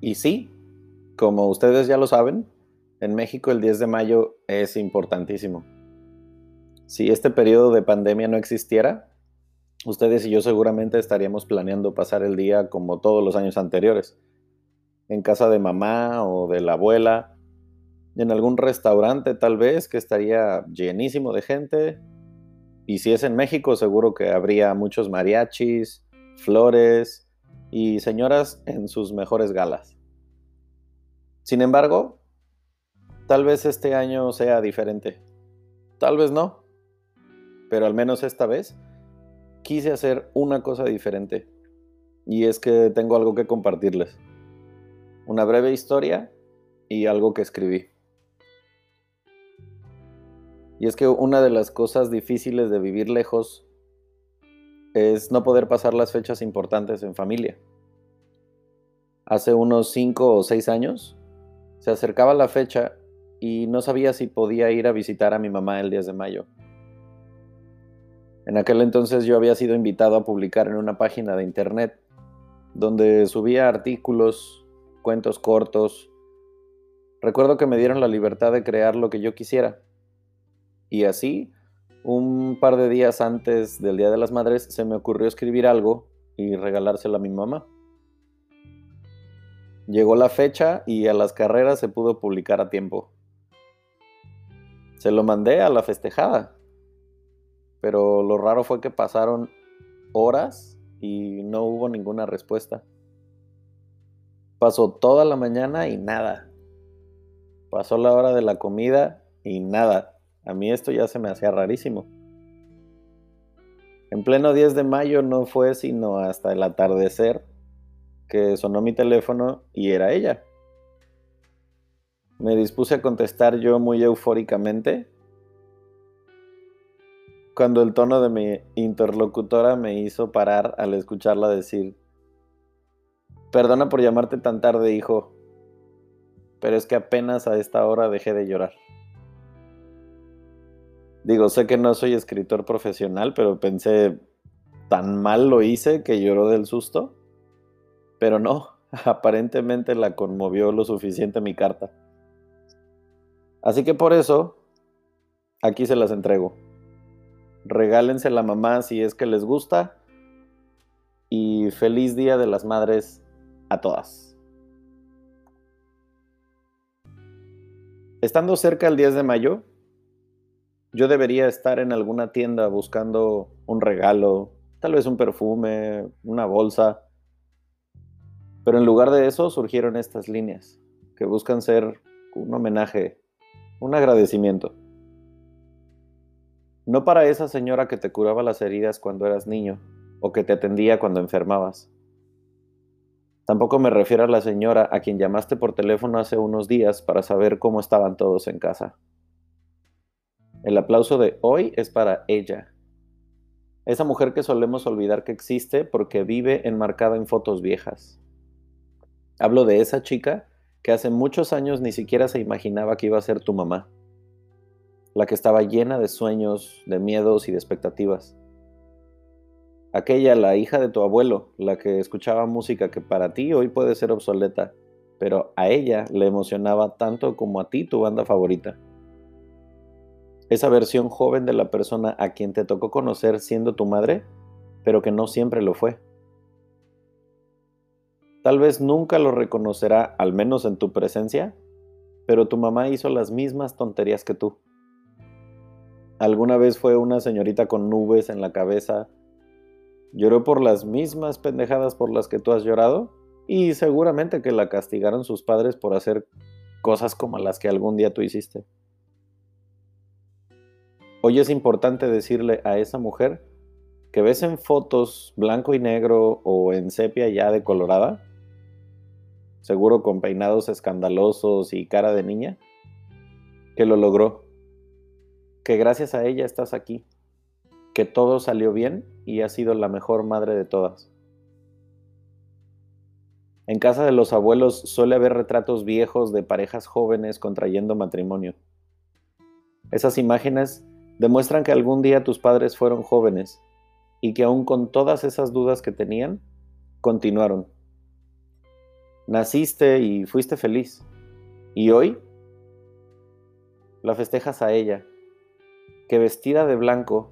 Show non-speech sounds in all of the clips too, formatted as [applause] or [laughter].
Y sí, como ustedes ya lo saben, en México el 10 de mayo es importantísimo. Si este periodo de pandemia no existiera, ustedes y yo seguramente estaríamos planeando pasar el día como todos los años anteriores, en casa de mamá o de la abuela, en algún restaurante tal vez que estaría llenísimo de gente. Y si es en México, seguro que habría muchos mariachis, flores y señoras en sus mejores galas. Sin embargo, tal vez este año sea diferente. Tal vez no. Pero al menos esta vez quise hacer una cosa diferente. Y es que tengo algo que compartirles. Una breve historia y algo que escribí. Y es que una de las cosas difíciles de vivir lejos es no poder pasar las fechas importantes en familia. Hace unos 5 o 6 años se acercaba la fecha y no sabía si podía ir a visitar a mi mamá el 10 de mayo. En aquel entonces yo había sido invitado a publicar en una página de internet donde subía artículos, cuentos cortos. Recuerdo que me dieron la libertad de crear lo que yo quisiera. Y así, un par de días antes del Día de las Madres, se me ocurrió escribir algo y regalárselo a mi mamá. Llegó la fecha y a las carreras se pudo publicar a tiempo. Se lo mandé a la festejada, pero lo raro fue que pasaron horas y no hubo ninguna respuesta. Pasó toda la mañana y nada. Pasó la hora de la comida y nada. A mí esto ya se me hacía rarísimo. En pleno 10 de mayo no fue sino hasta el atardecer que sonó mi teléfono y era ella. Me dispuse a contestar yo muy eufóricamente cuando el tono de mi interlocutora me hizo parar al escucharla decir, perdona por llamarte tan tarde, hijo, pero es que apenas a esta hora dejé de llorar. Digo, sé que no soy escritor profesional, pero pensé, tan mal lo hice que lloró del susto. Pero no, [laughs] aparentemente la conmovió lo suficiente mi carta. Así que por eso, aquí se las entrego. Regálense la mamá si es que les gusta. Y feliz Día de las Madres a todas. Estando cerca el 10 de mayo, yo debería estar en alguna tienda buscando un regalo, tal vez un perfume, una bolsa pero en lugar de eso surgieron estas líneas, que buscan ser un homenaje, un agradecimiento. No para esa señora que te curaba las heridas cuando eras niño o que te atendía cuando enfermabas. Tampoco me refiero a la señora a quien llamaste por teléfono hace unos días para saber cómo estaban todos en casa. El aplauso de hoy es para ella. Esa mujer que solemos olvidar que existe porque vive enmarcada en fotos viejas. Hablo de esa chica que hace muchos años ni siquiera se imaginaba que iba a ser tu mamá. La que estaba llena de sueños, de miedos y de expectativas. Aquella, la hija de tu abuelo, la que escuchaba música que para ti hoy puede ser obsoleta, pero a ella le emocionaba tanto como a ti tu banda favorita. Esa versión joven de la persona a quien te tocó conocer siendo tu madre, pero que no siempre lo fue. Tal vez nunca lo reconocerá, al menos en tu presencia, pero tu mamá hizo las mismas tonterías que tú. Alguna vez fue una señorita con nubes en la cabeza, lloró por las mismas pendejadas por las que tú has llorado y seguramente que la castigaron sus padres por hacer cosas como las que algún día tú hiciste. Hoy es importante decirle a esa mujer que ves en fotos blanco y negro o en sepia ya decolorada, seguro con peinados escandalosos y cara de niña, que lo logró, que gracias a ella estás aquí, que todo salió bien y ha sido la mejor madre de todas. En casa de los abuelos suele haber retratos viejos de parejas jóvenes contrayendo matrimonio. Esas imágenes demuestran que algún día tus padres fueron jóvenes y que aún con todas esas dudas que tenían, continuaron. Naciste y fuiste feliz. Y hoy la festejas a ella, que vestida de blanco,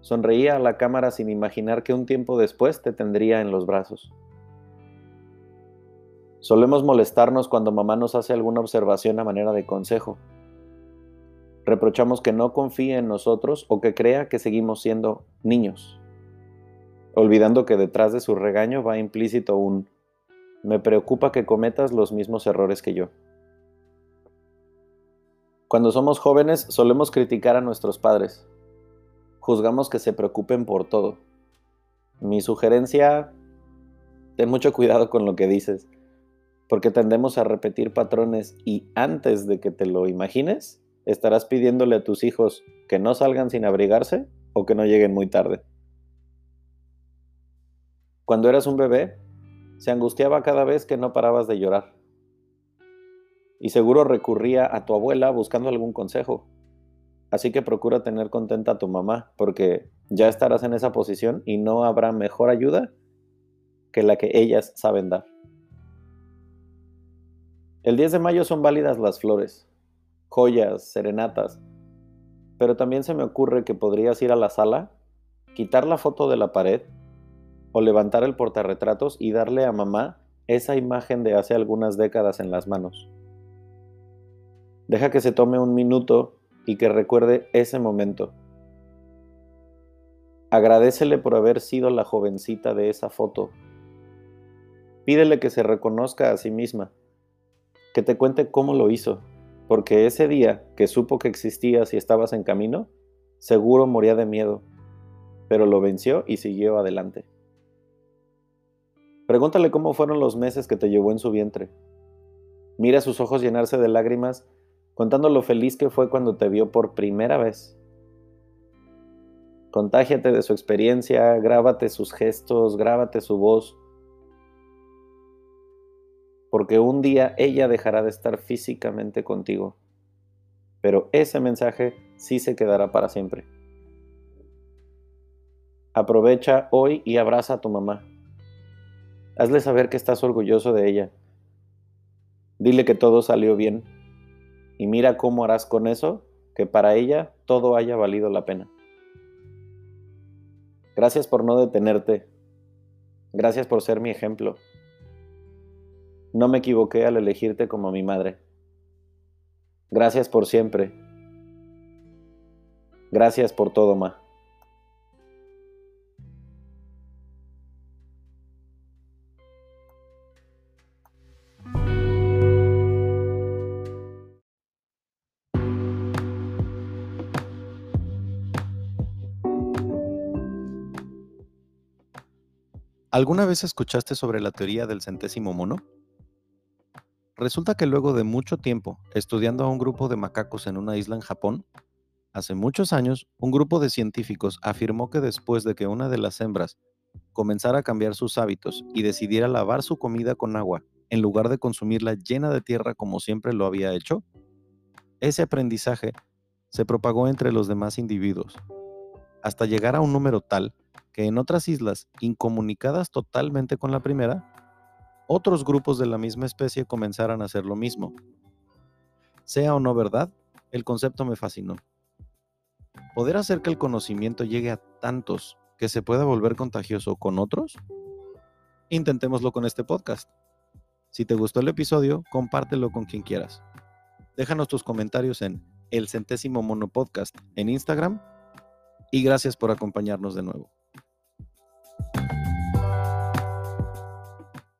sonreía a la cámara sin imaginar que un tiempo después te tendría en los brazos. Solemos molestarnos cuando mamá nos hace alguna observación a manera de consejo. Reprochamos que no confíe en nosotros o que crea que seguimos siendo niños, olvidando que detrás de su regaño va implícito un me preocupa que cometas los mismos errores que yo. Cuando somos jóvenes solemos criticar a nuestros padres. Juzgamos que se preocupen por todo. Mi sugerencia, ten mucho cuidado con lo que dices porque tendemos a repetir patrones y antes de que te lo imagines, estarás pidiéndole a tus hijos que no salgan sin abrigarse o que no lleguen muy tarde. Cuando eras un bebé, se angustiaba cada vez que no parabas de llorar. Y seguro recurría a tu abuela buscando algún consejo. Así que procura tener contenta a tu mamá, porque ya estarás en esa posición y no habrá mejor ayuda que la que ellas saben dar. El 10 de mayo son válidas las flores, joyas, serenatas, pero también se me ocurre que podrías ir a la sala, quitar la foto de la pared o levantar el portarretratos y darle a mamá esa imagen de hace algunas décadas en las manos. Deja que se tome un minuto y que recuerde ese momento. Agradecele por haber sido la jovencita de esa foto. Pídele que se reconozca a sí misma que te cuente cómo lo hizo, porque ese día que supo que existías y estabas en camino, seguro moría de miedo, pero lo venció y siguió adelante. Pregúntale cómo fueron los meses que te llevó en su vientre. Mira sus ojos llenarse de lágrimas contando lo feliz que fue cuando te vio por primera vez. Contágiate de su experiencia, grábate sus gestos, grábate su voz, porque un día ella dejará de estar físicamente contigo. Pero ese mensaje sí se quedará para siempre. Aprovecha hoy y abraza a tu mamá. Hazle saber que estás orgulloso de ella. Dile que todo salió bien. Y mira cómo harás con eso que para ella todo haya valido la pena. Gracias por no detenerte. Gracias por ser mi ejemplo. No me equivoqué al elegirte como mi madre. Gracias por siempre. Gracias por todo, Ma. ¿Alguna vez escuchaste sobre la teoría del centésimo mono? Resulta que luego de mucho tiempo estudiando a un grupo de macacos en una isla en Japón, hace muchos años un grupo de científicos afirmó que después de que una de las hembras comenzara a cambiar sus hábitos y decidiera lavar su comida con agua en lugar de consumirla llena de tierra como siempre lo había hecho, ese aprendizaje se propagó entre los demás individuos, hasta llegar a un número tal que en otras islas, incomunicadas totalmente con la primera, otros grupos de la misma especie comenzaran a hacer lo mismo. Sea o no verdad, el concepto me fascinó. ¿Poder hacer que el conocimiento llegue a tantos que se pueda volver contagioso con otros? Intentémoslo con este podcast. Si te gustó el episodio, compártelo con quien quieras. Déjanos tus comentarios en el centésimo mono podcast en Instagram y gracias por acompañarnos de nuevo.